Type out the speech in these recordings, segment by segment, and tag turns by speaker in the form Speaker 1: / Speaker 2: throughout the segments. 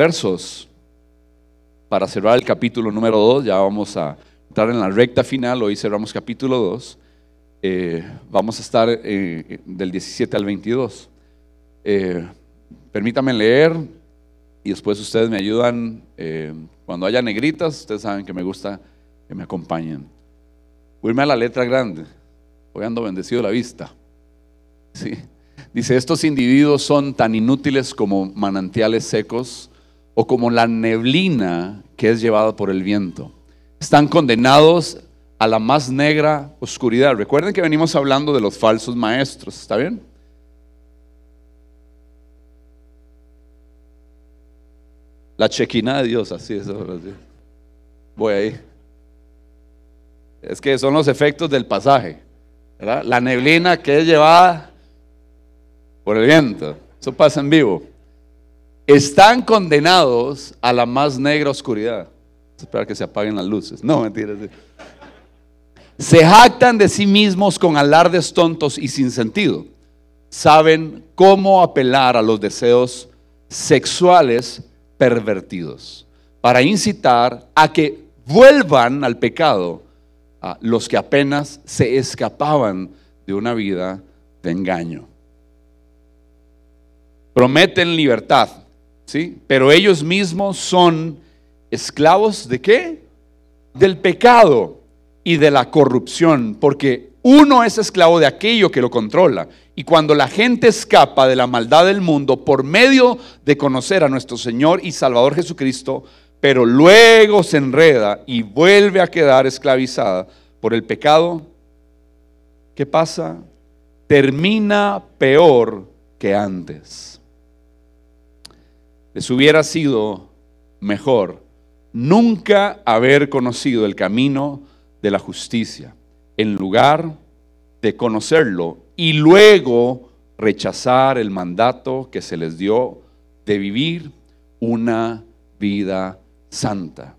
Speaker 1: versos para cerrar el capítulo número 2. Ya vamos a estar en la recta final. Hoy cerramos capítulo 2. Eh, vamos a estar eh, del 17 al 22. Eh, permítanme leer y después ustedes me ayudan. cuando haya negritas, ustedes saben que me gusta que me acompañen. Voy a la letra grande. Hoy ando bendecido la vista. Dice, estos individuos son tan inútiles como manantiales secos o como la neblina que es llevada por el viento. Están condenados a la más negra oscuridad. Recuerden que venimos hablando de los falsos maestros, ¿está bien? La chequina de Dios, así es. Voy ahí. Es que son los efectos del pasaje. La neblina que es llevada por el viento. Eso pasa en vivo. Están condenados a la más negra oscuridad. Espera que se apaguen las luces. No, mentiras. Se jactan de sí mismos con alardes tontos y sin sentido. Saben cómo apelar a los deseos sexuales pervertidos para incitar a que vuelvan al pecado a los que apenas se escapaban de una vida de engaño prometen libertad, ¿sí? Pero ellos mismos son esclavos de qué? Del pecado y de la corrupción, porque uno es esclavo de aquello que lo controla. Y cuando la gente escapa de la maldad del mundo por medio de conocer a nuestro Señor y Salvador Jesucristo, pero luego se enreda y vuelve a quedar esclavizada por el pecado, ¿qué pasa? Termina peor que antes. Les hubiera sido mejor nunca haber conocido el camino de la justicia, en lugar de conocerlo y luego rechazar el mandato que se les dio de vivir una vida santa.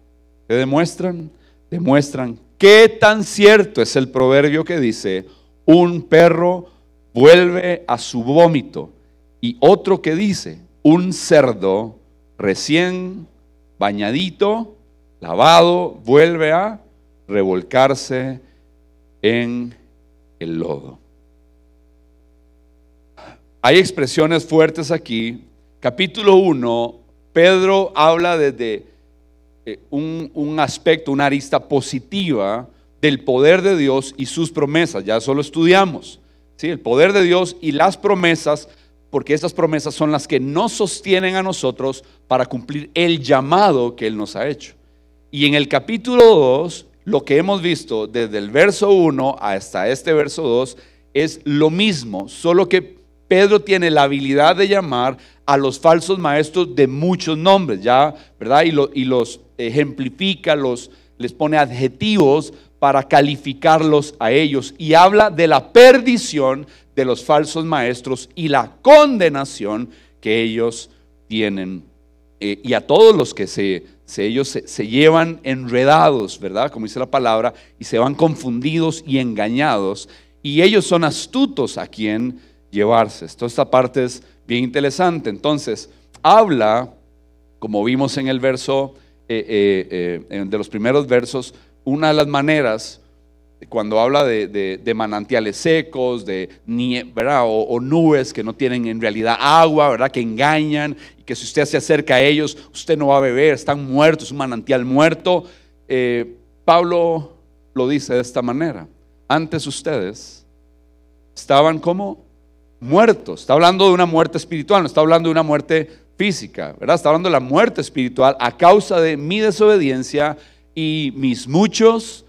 Speaker 1: ¿Qué demuestran? Demuestran qué tan cierto es el proverbio que dice, un perro vuelve a su vómito y otro que dice, un cerdo recién bañadito, lavado, vuelve a revolcarse en el lodo. Hay expresiones fuertes aquí. Capítulo 1, Pedro habla desde eh, un, aspecto, una arista positiva del poder de Dios y sus promesas. Ya solo estudiamos. ¿sí? El poder de Dios y las promesas porque estas promesas son las que nos sostienen a nosotros para cumplir el llamado que Él nos ha hecho. Y en el capítulo 2, lo que hemos visto desde el verso 1 hasta este verso 2 es lo mismo, solo que Pedro tiene la habilidad de llamar a los falsos maestros de muchos nombres, ¿ya? ¿Verdad? Y, y los ejemplifica, los, les pone adjetivos para calificarlos a ellos y habla de la perdición de los falsos maestros y la condenación que ellos tienen. Eh, y a todos los que se, ellos se, llevan enredados, ¿verdad? Como dice la palabra, y se van confundidos y engañados. Y ellos son astutos a quien llevarse. Toda esta parte es bien interesante. Entonces, habla, como vimos en el verso, eh, eh, de los primeros versos, una de las maneras cuando habla de, manantiales secos, de ¿verdad? O, nubes que no tienen en realidad agua, ¿verdad? que engañan, y que si usted se acerca a ellos, usted no va a beber, están muertos, es un manantial muerto. Eh, Pablo lo dice de esta manera. Antes ustedes estaban como muertos. Está hablando de una muerte espiritual, no está hablando de una muerte física, ¿verdad? Está hablando de la muerte espiritual a causa de mi desobediencia y mis muchos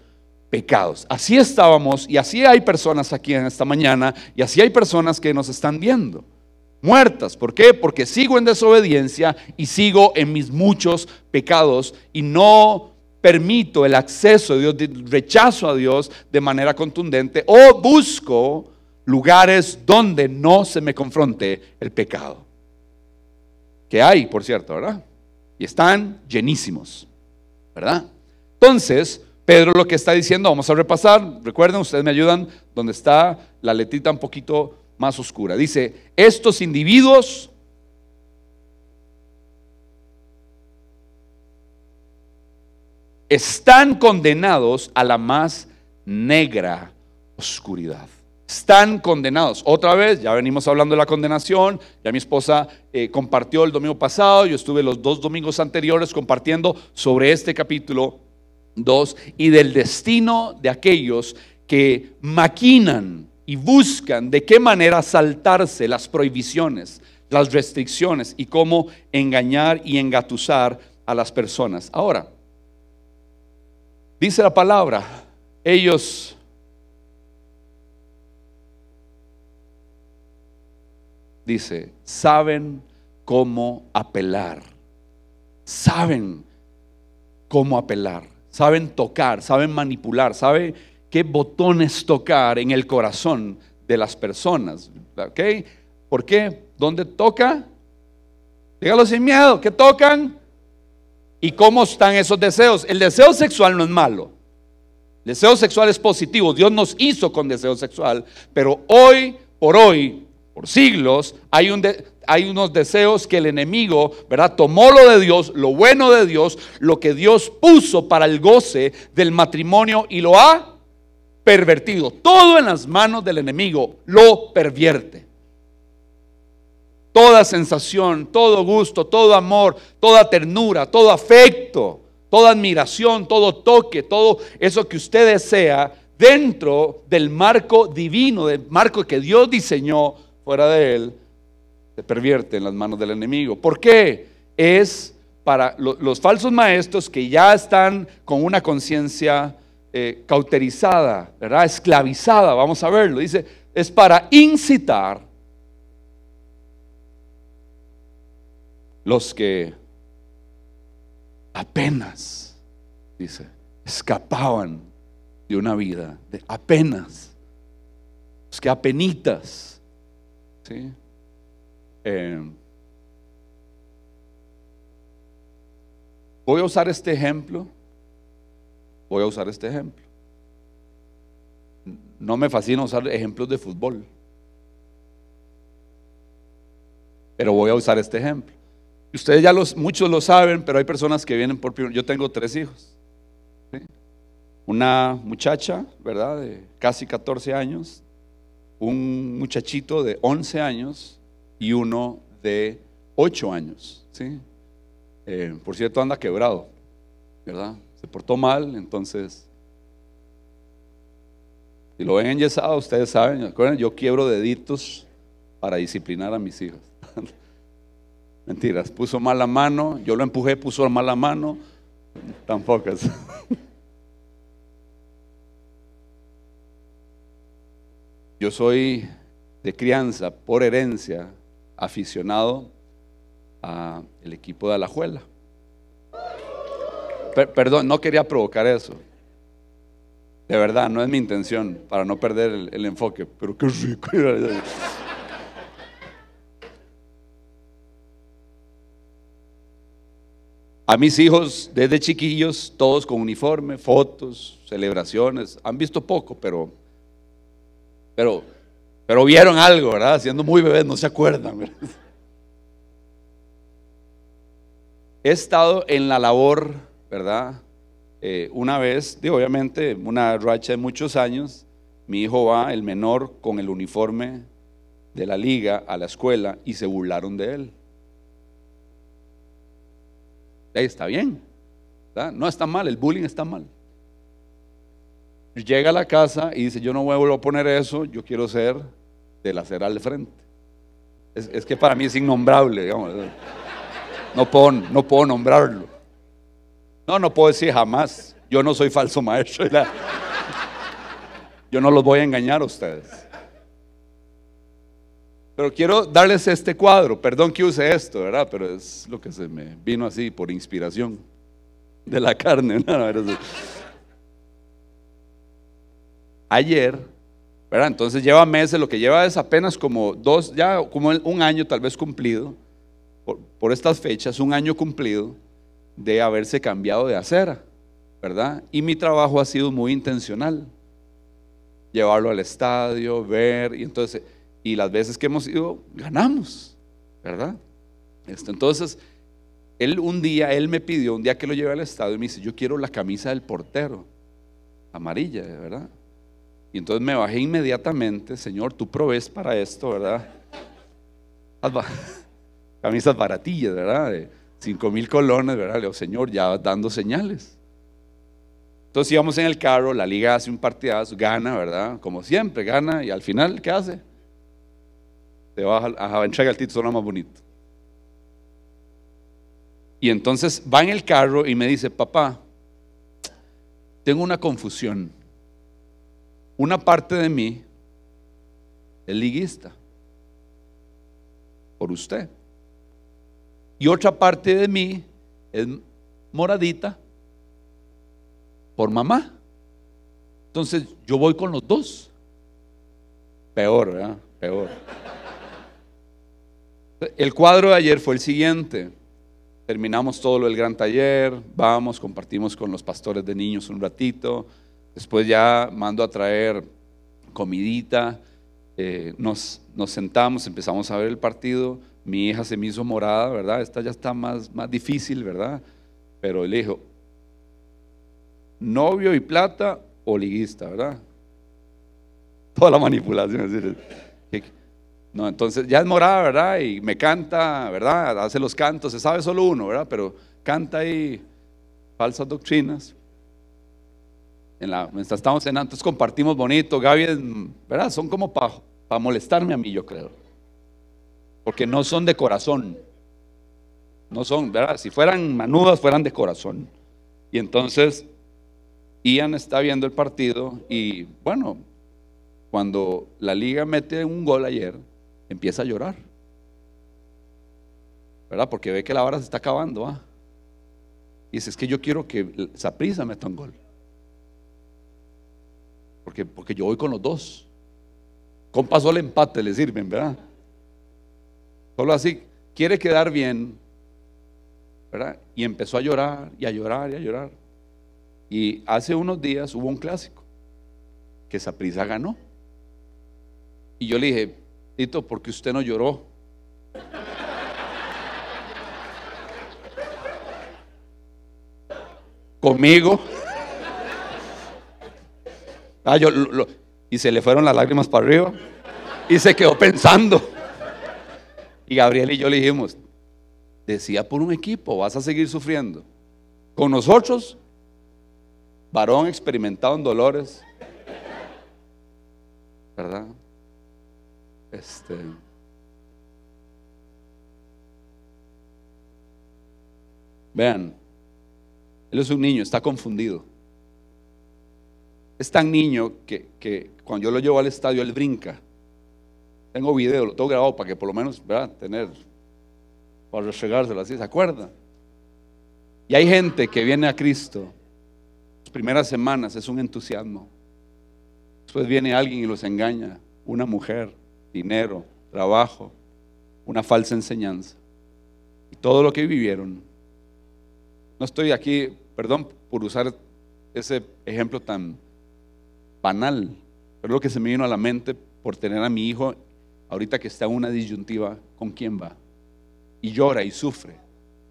Speaker 1: pecados. Así estábamos y así hay personas aquí en esta mañana y así hay personas que nos están viendo. Muertas. ¿Por qué? Porque sigo en desobediencia y sigo en mis muchos pecados y no permito el acceso de Dios, rechazo a Dios de manera contundente o busco lugares donde no se me confronte el pecado. Que hay, por cierto, ¿verdad? Y están llenísimos, ¿verdad? Entonces, Pedro lo que está diciendo, vamos a repasar, recuerden, ustedes me ayudan, donde está la letrita un poquito más oscura. Dice, estos individuos están condenados a la más negra oscuridad. Están condenados. Otra vez, ya venimos hablando de la condenación, ya mi esposa eh, compartió el domingo pasado, yo estuve los dos domingos anteriores compartiendo sobre este capítulo 2 y del destino de aquellos que maquinan y buscan de qué manera saltarse las prohibiciones, las restricciones y cómo engañar y engatusar a las personas. Ahora, dice la palabra, ellos dice, saben cómo apelar, saben cómo apelar, saben tocar, saben manipular, saben qué botones tocar en el corazón de las personas. ¿Ok? ¿Por qué? ¿Dónde toca? Dígalo sin miedo, ¿qué tocan? ¿Y cómo están esos deseos? El deseo sexual no es malo. El deseo sexual es positivo. Dios nos hizo con deseo sexual. Pero hoy, por hoy, por siglos, hay, un hay unos deseos que el enemigo, ¿verdad? Tomó lo de Dios, lo bueno de Dios, lo que Dios puso para el goce del matrimonio y lo ha pervertido. Todo en las manos del enemigo lo pervierte. Toda sensación, todo gusto, todo amor, toda ternura, todo afecto, toda admiración, todo toque, todo eso que usted desea dentro del marco divino, del marco que Dios diseñó fuera de él, se pervierte en las manos del enemigo. ¿Por qué? Es para los falsos maestros que ya están con una conciencia eh, cauterizada, ¿verdad? Esclavizada, vamos a verlo. Dice, es para incitar los que apenas, dice, escapaban de una vida, de apenas, los que apenitas ¿sí? Eh, voy a usar este ejemplo. Voy a usar este ejemplo. No me fascina usar ejemplos de fútbol. Pero voy a usar este ejemplo. Ustedes ya los, muchos lo saben, pero hay personas que vienen por. Yo tengo tres hijos. Una muchacha, ¿verdad? De casi 14 años, un muchachito de 11 años y uno de 8 años. ¿sí? Eh, por cierto, anda quebrado, ¿verdad? Se portó mal, entonces, si lo ven enyesado, ustedes saben. Yo quiebro deditos para disciplinar a mis hijos. Mentiras, puso mala mano, yo lo empujé, puso mala mano, tampoco. Yo soy de crianza, por herencia, aficionado al equipo de Alajuela. perdón, no quería provocar eso. De verdad, no es mi intención, para no perder el, enfoque, pero qué rico. A mis hijos, desde chiquillos, todos con uniforme, fotos, celebraciones, han visto poco, pero pero, pero vieron algo, ¿verdad? Siendo muy bebés, no se acuerdan. He estado en la labor, ¿verdad? Eh, una vez, digo, obviamente, una racha de muchos años, mi hijo va, el menor, con el uniforme de la liga a la escuela y se burlaron de él. Ahí está bien, ¿verdad? no está mal, el bullying está mal. Llega a la casa y dice, yo no voy a poner eso, yo quiero ser de la acera al frente. Es, que para mí es innombrable, digamos. No puedo, no puedo nombrarlo. No, no puedo decir jamás. Yo no soy falso maestro. Yo no los voy a engañar a ustedes. Pero quiero darles este cuadro. Perdón que use esto, ¿verdad? Pero es lo que se me vino así por inspiración de la carne. No, ayer, ¿verdad? Entonces lleva meses, lo que lleva es apenas como dos, ya como un año tal vez cumplido, por, estas fechas, un año cumplido de haberse cambiado de acera, ¿verdad? Y mi trabajo ha sido muy intencional. Llevarlo al estadio, ver, y entonces, y las veces que hemos ido, ganamos, ¿verdad? Esto, entonces, él un día, él me pidió, un día que lo llevé al estadio, y me dice, yo quiero la camisa del portero, amarilla, ¿verdad? Y entonces me bajé inmediatamente, Señor, tú provees para esto, ¿verdad? Camisas baratillas, ¿verdad? De 5 mil colones, ¿verdad? Le digo, Señor, ya dando señales. Entonces íbamos en el carro, la liga hace un partidazo, gana, ¿verdad? Como siempre, gana, y al final, ¿qué hace? Te va a, entregar el título más bonito. Y entonces va en el carro y me dice, papá, tengo una confusión. Una parte de mí es liguista por usted. Y otra parte de mí es moradita por mamá. Entonces yo voy con los dos. Peor, ¿verdad? Peor. El cuadro de ayer fue el siguiente. Terminamos todo lo del gran taller, vamos, compartimos con los pastores de niños un ratito, después ya mando a traer comidita, eh, nos, nos sentamos, empezamos a ver el partido, mi hija se me hizo morada, ¿verdad? Esta ya está más, más difícil, ¿verdad? Pero le dijo, novio y plata o liguista, ¿verdad? Toda la manipulación. No, entonces ya es morada, ¿verdad? Y me canta, ¿verdad? Hace los cantos, se sabe solo uno, ¿verdad? Pero canta ahí falsas doctrinas. En la, mientras estamos cenando, entonces compartimos bonito. Gaby, ¿verdad? Son como para molestarme a mí, yo creo. Porque no son de corazón. No son, ¿verdad? Si fueran manudas, fueran de corazón. Y entonces Ian está viendo el partido y bueno, cuando la liga mete un gol ayer, empieza a llorar. ¿Verdad? Porque ve que la hora se está acabando. ¿ah? Y dice, es que yo quiero que Saprisa meta un gol. Porque, porque yo voy con los dos. Con paso empate le sirven, ¿verdad? Solo así, quiere quedar bien, ¿verdad? Y empezó a llorar y a llorar y a llorar. Y hace unos días hubo un clásico que Saprisa ganó. Y yo le dije, Tito, ¿por qué usted no lloró? Conmigo. Ah, y se le fueron las lágrimas para arriba. Y se quedó pensando. Y Gabriel y yo le dijimos, decía por un equipo, vas a seguir sufriendo. Con nosotros varón experimentado en dolores, ¿verdad? Este. Vean, él es un niño, está confundido. Es tan niño que, que, cuando yo lo llevo al estadio, él brinca. Tengo video, lo tengo grabado para que por lo menos, ¿verdad? Tener, para restregárselo así, ¿se acuerda? Y hay gente que viene a Cristo primeras semanas es un entusiasmo. Después viene alguien y los engaña, una mujer, dinero, trabajo, una falsa enseñanza. Y todo lo que vivieron. No estoy aquí, perdón por usar ese ejemplo tan banal, pero lo que se me vino a la mente por tener a mi hijo ahorita que está en una disyuntiva, ¿con quién va? Y llora y sufre,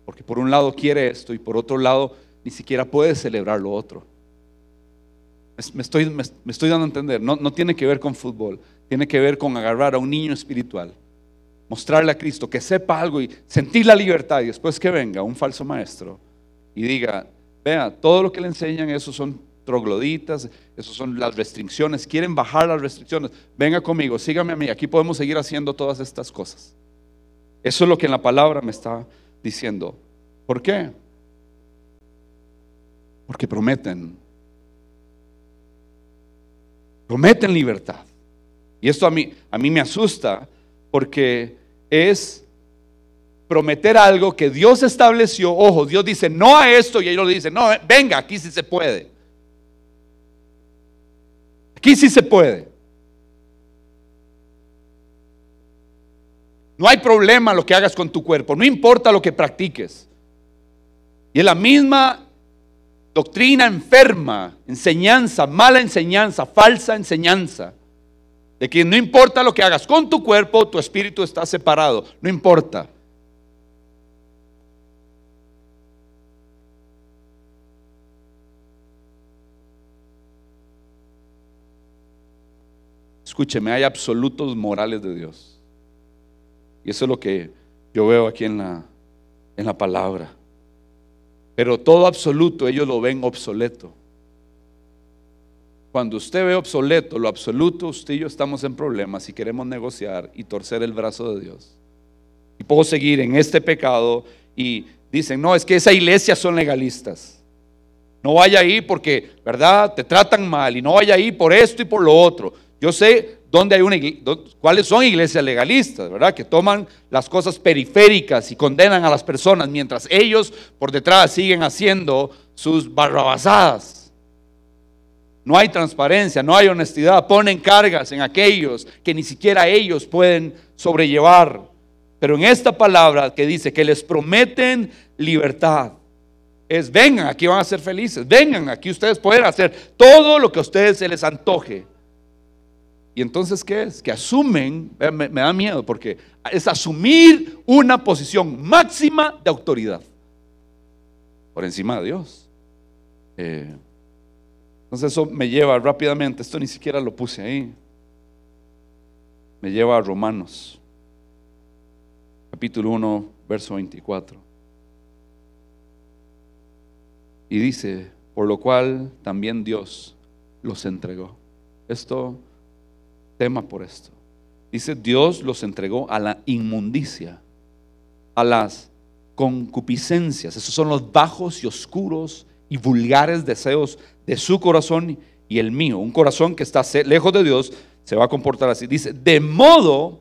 Speaker 1: porque por un lado quiere esto y por otro lado ni siquiera puede celebrar lo otro. Me estoy, me, estoy dando a entender, no, no tiene que ver con fútbol, tiene que ver con agarrar a un niño espiritual, mostrarle a Cristo, que sepa algo y sentir la libertad y después que venga un falso maestro y diga, vea, todo lo que le enseñan, esos son trogloditas, esos son las restricciones, quieren bajar las restricciones, venga conmigo, sígame a mí, aquí podemos seguir haciendo todas estas cosas. Eso es lo que en la palabra me está diciendo. ¿Por qué? Porque prometen prometen libertad. Y esto a mí, a mí me asusta porque es prometer algo que Dios estableció. Ojo, Dios dice no a esto y ellos le dicen, no, venga, aquí sí se puede. Aquí sí se puede. No hay problema lo que hagas con tu cuerpo, no importa lo que practiques. Y es la misma doctrina enferma, enseñanza, mala enseñanza, falsa enseñanza, de que no importa lo que hagas con tu cuerpo, tu espíritu está separado, no importa. Escúcheme, hay absolutos morales de Dios. Y eso es lo que yo veo aquí en la, en la palabra. Pero todo absoluto ellos lo ven obsoleto. Cuando usted ve obsoleto lo absoluto, usted y yo estamos en problemas y queremos negociar y torcer el brazo de Dios. Y puedo seguir en este pecado y dicen, no, es que esa iglesia son legalistas. No vaya ahí porque, ¿verdad? Te tratan mal y no vaya ahí por esto y por lo otro. Yo sé dónde hay una cuáles son iglesias legalistas, ¿verdad? Que toman las cosas periféricas y condenan a las personas mientras ellos por detrás siguen haciendo sus barrabasadas. No hay transparencia, no hay honestidad. Ponen cargas en aquellos que ni siquiera ellos pueden sobrellevar. Pero en esta palabra que dice que les prometen libertad, es vengan, aquí van a ser felices. Vengan, aquí ustedes pueden hacer todo lo que a ustedes se les antoje. Y entonces, ¿qué es? Que asumen, me, da miedo porque es asumir una posición máxima de autoridad por encima de Dios. Eh, entonces eso me lleva rápidamente, esto ni siquiera lo puse ahí, me lleva a Romanos, capítulo 1, verso 24. Y dice, por lo cual también Dios los entregó. Esto, tema por esto. Dice, Dios los entregó a la inmundicia, a las concupiscencias. Esos son los bajos y oscuros y vulgares deseos de su corazón y el mío. Un corazón que está lejos de Dios se va a comportar así. Dice, de modo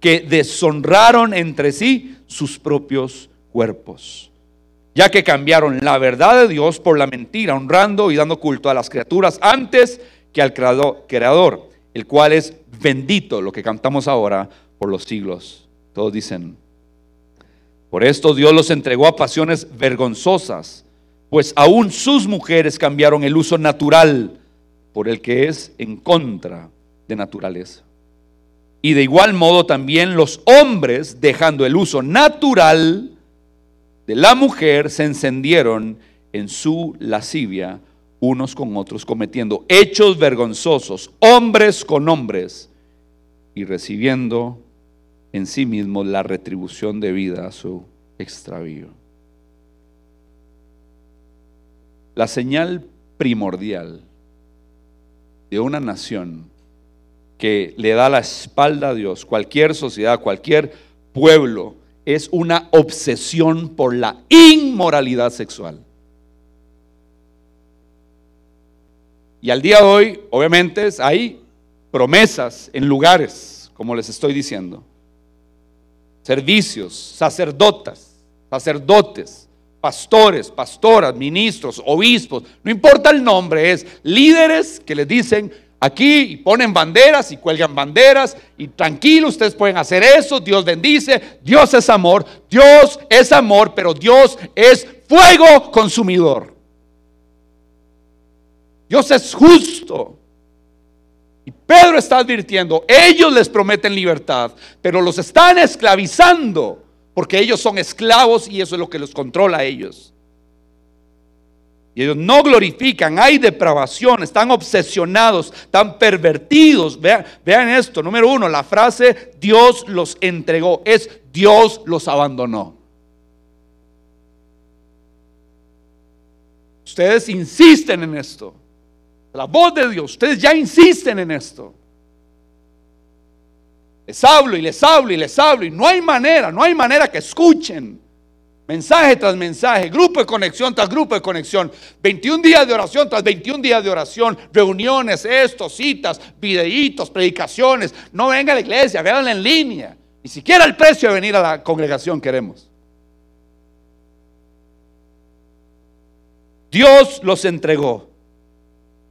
Speaker 1: que deshonraron entre sí sus propios cuerpos, ya que cambiaron la verdad de Dios por la mentira, honrando y dando culto a las criaturas antes que al creador, el cual es bendito, lo que cantamos ahora, por los siglos. Todos dicen, por esto Dios los entregó a pasiones vergonzosas pues aún sus mujeres cambiaron el uso natural por el que es en contra de naturaleza. Y de igual modo también los hombres, dejando el uso natural de la mujer, se encendieron en su lascivia unos con otros, cometiendo hechos vergonzosos, hombres con hombres, y recibiendo en sí mismos la retribución debida a su extravío. La señal primordial de una nación que le da la espalda a Dios, cualquier sociedad, cualquier pueblo, es una obsesión por la inmoralidad sexual. Y al día de hoy, obviamente, hay promesas en lugares, como les estoy diciendo, servicios, sacerdotas, sacerdotes, pastores, pastoras, ministros, obispos, no importa el nombre, es líderes que les dicen aquí y ponen banderas y cuelgan banderas y tranquilo, ustedes pueden hacer eso, Dios bendice, Dios es amor, Dios es amor, pero Dios es fuego consumidor. Dios es justo. Y Pedro está advirtiendo, ellos les prometen libertad, pero los están esclavizando porque ellos son esclavos y eso es lo que los controla a ellos. Y ellos no glorifican, hay depravación, están obsesionados, están pervertidos. Vean, vean esto, número uno, la frase Dios los entregó, es Dios los abandonó. Ustedes insisten en esto. La voz de Dios, ustedes ya insisten en esto. Les hablo y les hablo y les hablo y no hay manera, no hay manera que escuchen. Mensaje tras mensaje, grupo de conexión tras grupo de conexión, 21 días de oración tras 21 días de oración, reuniones, esto, citas, videitos, predicaciones. No venga a la iglesia, véanla en línea. Ni siquiera el precio de venir a la congregación queremos. Dios los entregó.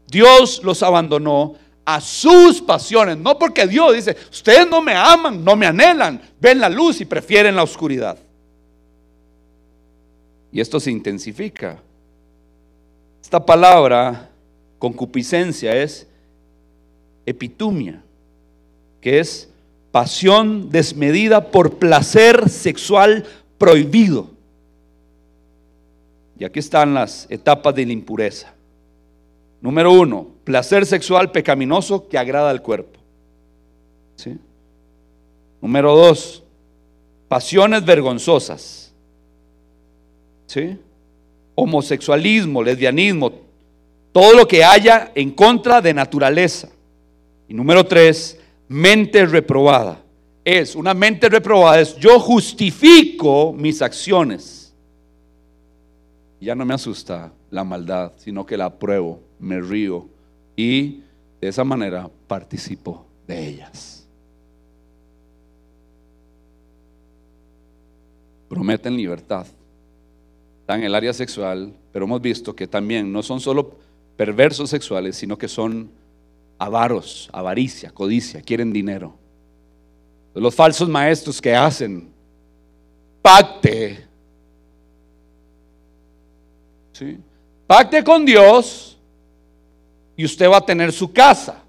Speaker 1: Dios los abandonó a sus pasiones, no porque Dios dice, ustedes no me aman, no me anhelan, ven la luz y prefieren la oscuridad. Y esto se intensifica. Esta palabra, concupiscencia, es epitumia, que es pasión desmedida por placer sexual prohibido. Y aquí están las etapas de la impureza. Número uno, placer sexual pecaminoso que agrada al cuerpo. ¿Sí? Número dos, pasiones vergonzosas. ¿Sí? Homosexualismo, lesbianismo, todo lo que haya en contra de naturaleza. Y número tres, mente reprobada. Es una mente reprobada, es yo justifico mis acciones. Ya no me asusta la maldad, sino que la apruebo, me río y de esa manera participo de ellas. Prometen libertad. Están en el área sexual, pero hemos visto que también no son solo perversos sexuales, sino que son avaros, avaricia, codicia, quieren dinero. Los falsos maestros que hacen pacte. ¿sí? Pacte con Dios y usted va a tener su casa.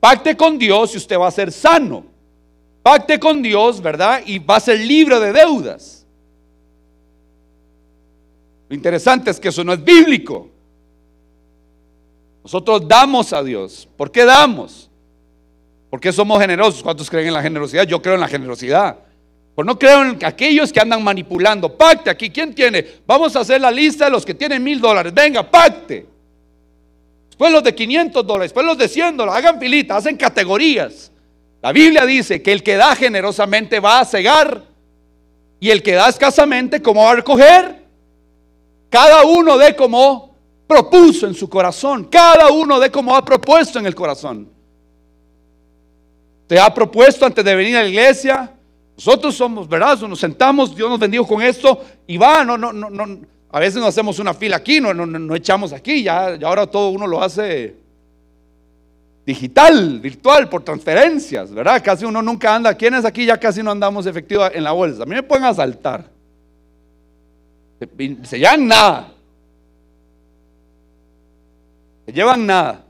Speaker 1: Pacte con Dios y usted va a ser sano. Pacte con Dios, ¿verdad? Y va a ser libre de deudas. Lo interesante es que eso no es bíblico. Nosotros damos a Dios. ¿Por qué damos? Porque somos generosos. ¿Cuántos creen en la generosidad? Yo creo en la generosidad. Pues no creo en aquellos que andan manipulando. Pacte aquí. ¿Quién tiene? Vamos a hacer la lista de los que tienen mil dólares. Venga, pacte. Después los de 500 dólares. Después los de 100 dólares. Hagan filita, hacen categorías. La Biblia dice que el que da generosamente va a cegar. Y el que da escasamente, ¿cómo va a recoger? Cada uno de como propuso en su corazón. Cada uno de como ha propuesto en el corazón. Te ha propuesto antes de venir a la iglesia. Nosotros somos, ¿verdad? Nos sentamos, Dios nos bendijo con esto y va, no, no, no, no. A veces no hacemos una fila aquí, no, no, no echamos aquí, ya, ya ahora todo uno lo hace digital, virtual, por transferencias, ¿verdad? Casi uno nunca anda. ¿Quiénes aquí ya casi no andamos efectivo en la bolsa? A mí me pueden asaltar. Se llevan nada. Se llevan nada.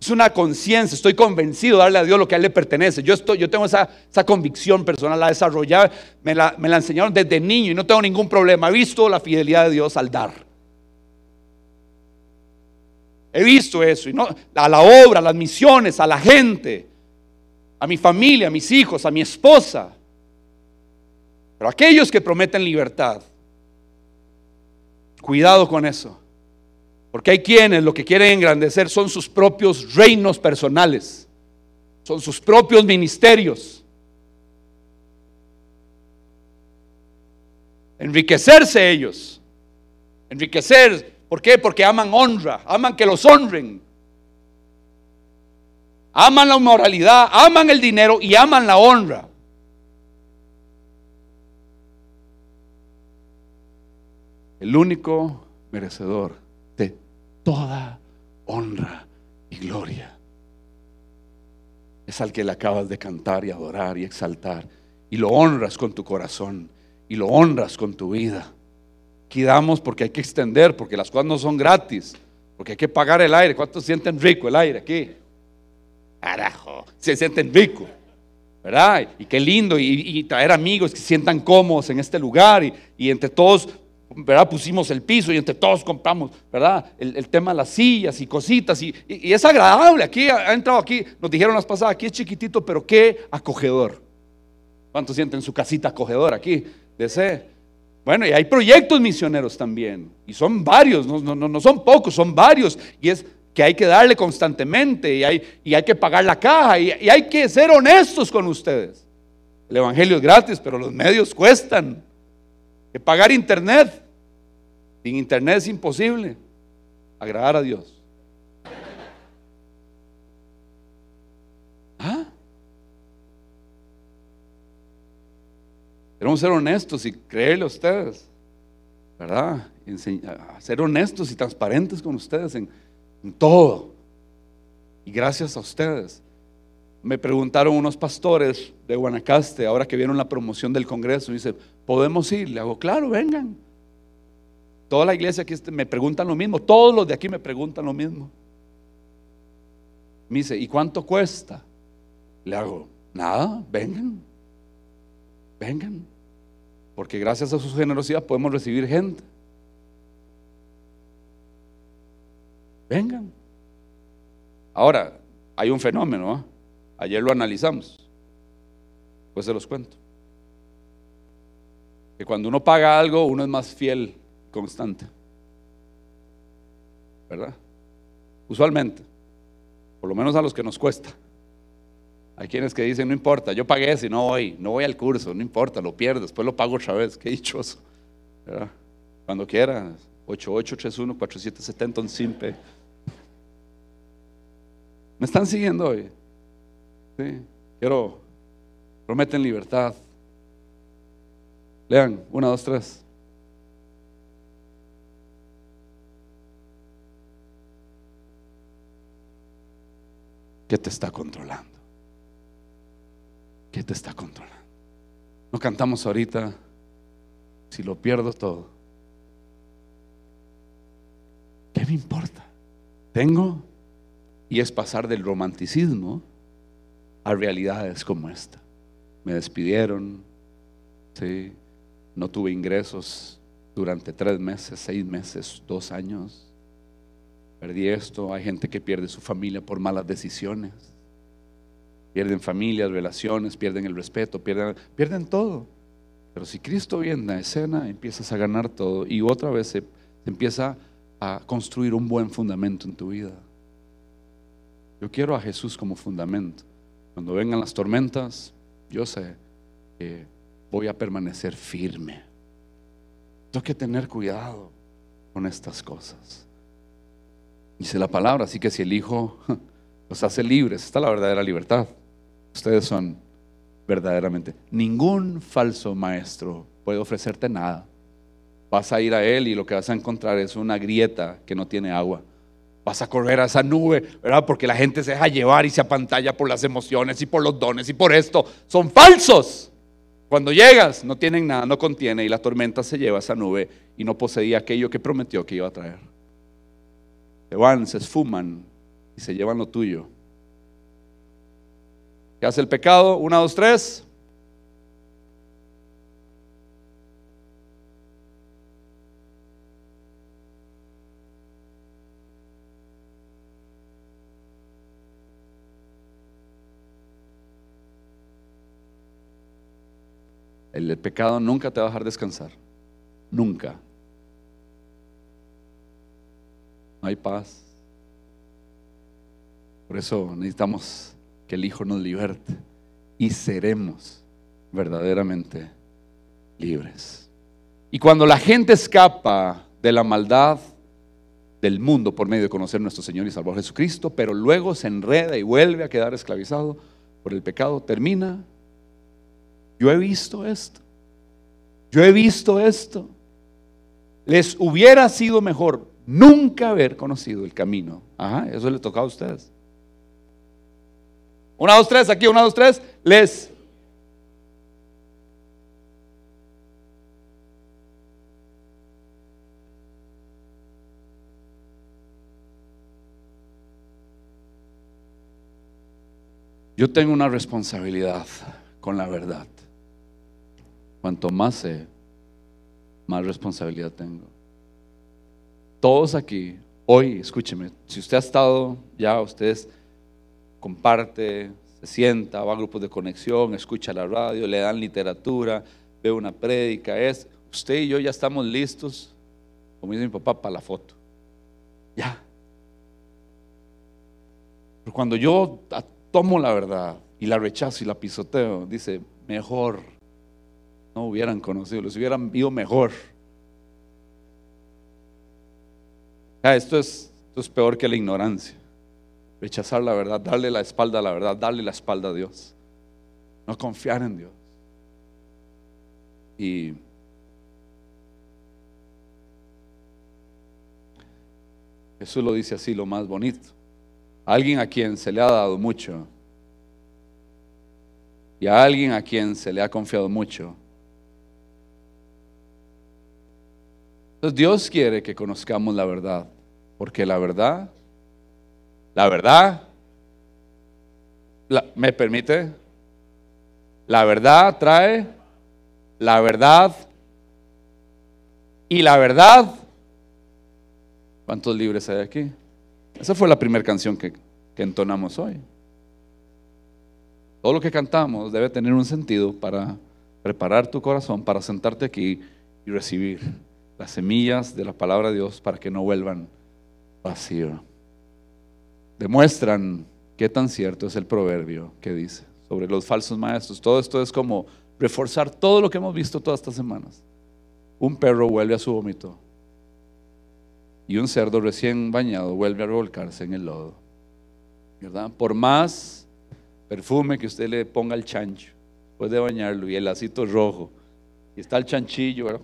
Speaker 1: Es una conciencia, estoy convencido de darle a Dios lo que a Él le pertenece. Yo, tengo esa, convicción personal, la desarrollada, me la, me la enseñaron desde niño y no tengo ningún problema. He visto la fidelidad de Dios al dar. He visto eso, a la obra, a las misiones, a la gente, a mi familia, a mis hijos, a mi esposa. Pero aquellos que prometen libertad, cuidado con eso. Porque hay quienes lo que quieren engrandecer son sus propios reinos personales, son sus propios ministerios. Enriquecerse ellos, enriquecer, ¿por qué? Porque aman honra, aman que los honren, aman la moralidad, aman el dinero y aman la honra. El único merecedor toda honra y gloria. Es al que le acabas de cantar y adorar y exaltar. Y lo honras con tu corazón. Y lo honras con tu vida. Aquí damos porque hay que extender, porque las cosas no son gratis. Porque hay que pagar el aire. ¿Cuántos sienten rico el aire aquí? Carajo, se sienten rico. ¿Verdad? Y qué lindo. Y, traer amigos que se sientan cómodos en este lugar. Y, y entre todos ¿verdad? Pusimos el piso y entre todos compramos, ¿verdad? El, tema de las sillas y cositas. Y, es agradable. Aquí ha, entrado aquí, nos dijeron las pasadas, aquí es chiquitito, pero qué acogedor. ¿Cuántos sienten su casita acogedora aquí? De Bueno, y hay proyectos misioneros también. Y son varios, no, no, no son pocos, son varios. Y es que hay que darle constantemente y hay, y hay que pagar la caja y, y hay que ser honestos con ustedes. El Evangelio es gratis, pero los medios cuestan que pagar internet. Sin internet es imposible agradar a Dios. ¿Ah? Ser honestos y creerle a ustedes, ¿verdad? ser honestos y transparentes con ustedes en, en todo. Y gracias a ustedes. Me preguntaron unos pastores de Guanacaste, ahora que vieron la promoción del Congreso, y dice, ¿podemos ir? Le hago, claro, vengan. Toda la iglesia aquí me preguntan lo mismo, todos los de aquí me preguntan lo mismo. Me dice, ¿y cuánto cuesta? Le hago, nada, vengan, vengan, porque gracias a su generosidad podemos recibir gente. Vengan. Ahora, hay un fenómeno, ¿ah? Ayer lo analizamos, pues se los cuento. Que cuando uno paga algo, uno es más fiel, constante. ¿Verdad? Usualmente, por lo menos a los que nos cuesta. Hay quienes que dicen, no importa, yo pagué si no voy, no voy al curso, no importa, lo pierdo, después lo pago otra vez, qué dichoso. ¿verdad? Cuando quiera, 8831-4770, un simpe. ¿Me están siguiendo hoy? Quiero, prometen libertad. Lean, una, dos, tres. ¿Qué te está controlando? ¿Qué te está controlando? No cantamos ahorita, si lo pierdo todo. ¿Qué me importa? Tengo y es pasar del romanticismo a realidades como esta. Me despidieron, ¿sí? no tuve ingresos durante tres meses, seis meses, dos años. Perdí esto, hay gente que pierde su familia por malas decisiones. Pierden familias, relaciones, pierden el respeto, pierden, pierden todo. Pero si Cristo viene a escena, empiezas a ganar todo y otra vez se, empieza a construir un buen fundamento en tu vida. Yo quiero a Jesús como fundamento. Cuando vengan las tormentas, yo sé que voy a permanecer firme. Tengo que tener cuidado con estas cosas. Dice la palabra, así que si el Hijo los hace libres, está la verdadera libertad. Ustedes son verdaderamente. Ningún falso maestro puede ofrecerte nada. Vas a ir a él y lo que vas a encontrar es una grieta que no tiene agua. Vas a correr a esa nube, ¿verdad? Porque la gente se deja llevar y se apantalla por las emociones y por los dones y por esto. Son falsos. Cuando llegas, no tienen nada, no contiene y la tormenta se lleva esa nube y no poseía aquello que prometió que iba a traer. Se van, se esfuman y se llevan lo tuyo. ¿Qué hace el pecado? Una, dos, tres. El pecado nunca te va a dejar descansar. Nunca. No hay paz. Por eso necesitamos que el Hijo nos liberte y seremos verdaderamente libres. Y cuando la gente escapa de la maldad del mundo por medio de conocer nuestro Señor y Salvador Jesucristo, pero luego se enreda y vuelve a quedar esclavizado por el pecado, termina. Yo he visto esto. Yo he visto esto. Les hubiera sido mejor nunca haber conocido el camino. Ajá, eso le toca a ustedes. Una, dos, tres, aquí, una, dos, tres. Les. Yo tengo una responsabilidad con la verdad. Cuanto más sé, más responsabilidad tengo. Todos aquí, hoy, escúcheme, si usted ha estado ya, ustedes comparte, se sienta, va a grupos de conexión, escucha la radio, le dan literatura, ve una prédica, es, usted y yo ya estamos listos, como dice mi papá, para la foto. Ya. Pero cuando yo tomo la verdad y la rechazo y la pisoteo, dice, mejor no hubieran conocido, les hubieran visto mejor. esto, es, esto es peor que la ignorancia rechazar la verdad, darle la espalda a la verdad, darle la espalda a Dios. No confiar en Dios. Y Jesús lo dice así, lo más bonito. alguien a quien se le ha dado mucho y a alguien a quien se le ha confiado mucho. Entonces Dios quiere que conozcamos la verdad, porque la verdad la verdad, ¿me permite? La verdad trae la verdad y la verdad. ¿Cuántos libres hay aquí? Esa fue la primera canción que, que entonamos hoy. Todo lo que cantamos debe tener un sentido para preparar tu corazón para sentarte aquí y recibir las semillas de la palabra de Dios para que no vuelvan vacío. Demuestran qué tan cierto es el proverbio que dice sobre los falsos maestros. Todo esto es como reforzar todo lo que hemos visto todas estas semanas. Un perro vuelve a su vómito y un cerdo recién bañado vuelve a revolcarse en el lodo. ¿Verdad? Por más perfume que usted le ponga al chancho, después de bañarlo y el lacito rojo, y está el chanchillo, ¿verdad?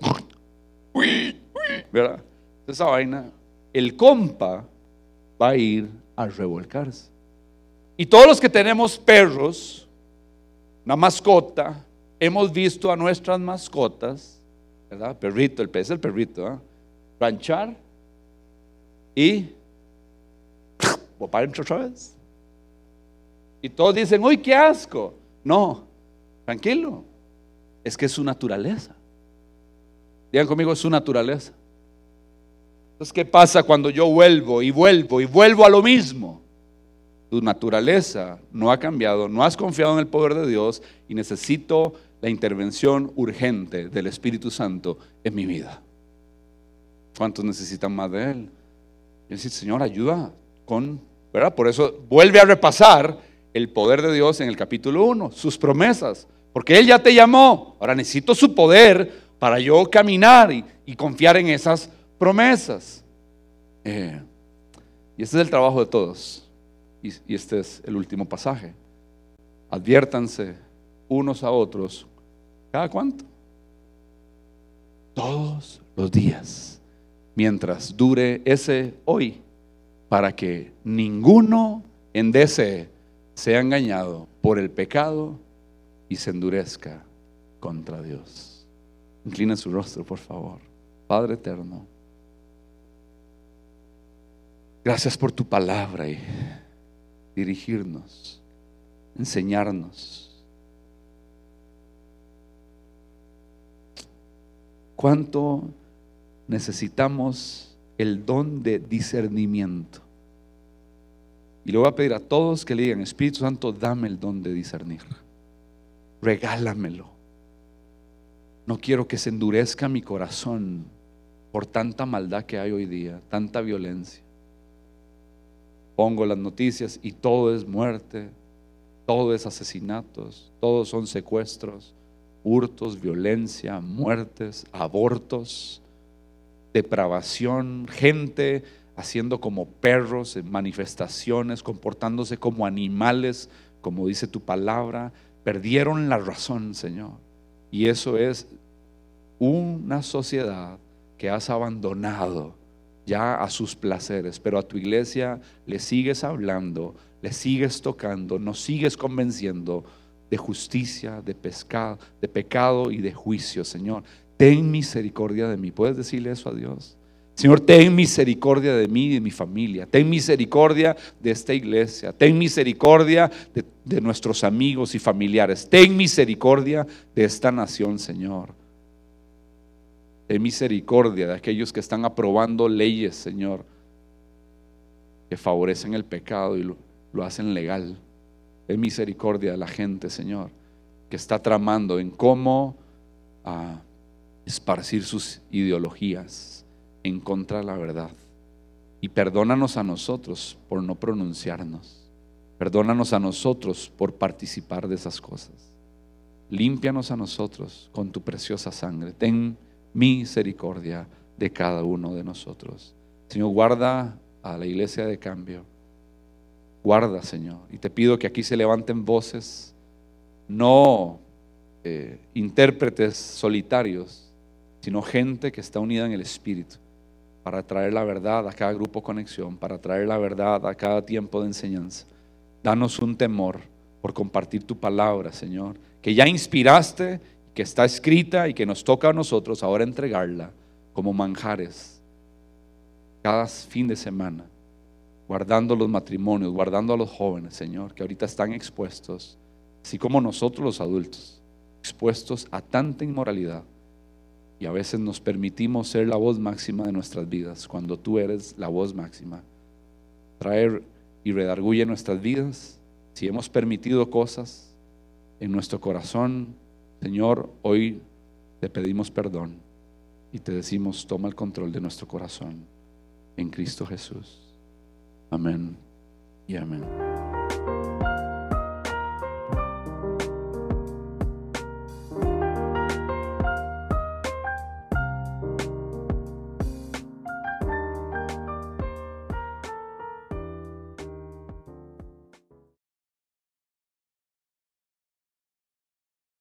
Speaker 1: ¿Verdad? Esa vaina, el compa va a ir a revolcarse. Y todos los que tenemos perros, una mascota, hemos visto a nuestras mascotas, ¿verdad? Perrito, el pez, el perrito, ¿eh? ranchar y para adentro otra vez. Y todos dicen, uy, qué asco. No, tranquilo, es que es su naturaleza. Digan conmigo, es su naturaleza. Entonces, ¿qué pasa cuando yo vuelvo y vuelvo y vuelvo a lo mismo? Tu naturaleza no ha cambiado, no has confiado en el poder de Dios y necesito la intervención urgente del Espíritu Santo en mi vida. ¿Cuántos necesitan más de Él? Y decir, Señor, ayuda con, ¿verdad? Por eso vuelve a repasar el poder de Dios en el capítulo 1, sus promesas, porque Él ya te llamó. Ahora necesito su poder para yo caminar y, confiar en esas promesas. Eh, y este es el trabajo de todos. Y, este es el último pasaje. Adviértanse unos a otros. ¿Cada cuánto? Todos los días. Mientras dure ese hoy. Para que ninguno en ese sea engañado por el pecado y se endurezca contra Dios. Inclina su rostro, por favor. Padre eterno, gracias por tu palabra y dirigirnos, enseñarnos. ¿Cuánto necesitamos el don de discernimiento? Y le voy a pedir a todos que le digan, Espíritu Santo, dame el don de discernir. Regálamelo. No quiero que se endurezca mi corazón por tanta maldad que hay hoy día, tanta violencia. Pongo las noticias y todo es muerte, todo es asesinatos, todos son secuestros, hurtos, violencia, muertes, abortos, depravación, gente haciendo como perros en manifestaciones, comportándose como animales, como dice tu palabra, perdieron la razón, Señor. Y eso es una sociedad que has abandonado ya a sus placeres, pero a tu iglesia le sigues hablando, le sigues tocando, nos sigues convenciendo de justicia, de, pescado, de pecado y de juicio, Señor. Ten misericordia de mí. ¿Puedes decirle eso a Dios? Señor, ten misericordia de mí y de mi familia. Ten misericordia de esta iglesia. Ten misericordia de, de, nuestros amigos y familiares. Ten misericordia de esta nación, Señor. Ten misericordia de aquellos que están aprobando leyes, Señor, que favorecen el pecado y lo, hacen legal. Ten misericordia de la gente, Señor, que está tramando en cómo ah, esparcir sus ideologías en contra de la verdad. Y perdónanos a nosotros por no pronunciarnos. Perdónanos a nosotros por participar de esas cosas. Límpianos a nosotros con tu preciosa sangre. Ten misericordia de cada uno de nosotros. Señor, guarda a la iglesia de cambio. Guarda, Señor. Y te pido que aquí se levanten voces, no eh, intérpretes solitarios, sino gente que está unida en el Espíritu para traer la verdad a cada grupo conexión, para traer la verdad a cada tiempo de enseñanza. Danos un temor por compartir tu palabra, Señor, que ya inspiraste, que está escrita y que nos toca a nosotros ahora entregarla como manjares cada fin de semana, guardando los matrimonios, guardando a los jóvenes, Señor, que ahorita están expuestos, así como nosotros los adultos, expuestos a tanta inmoralidad y a veces nos permitimos ser la voz máxima de nuestras vidas, cuando tú eres la voz máxima. Traer y redarguye nuestras vidas, si hemos permitido cosas en nuestro corazón, Señor, hoy te pedimos perdón y te decimos, toma el control de nuestro corazón en Cristo Jesús. Amén y amén.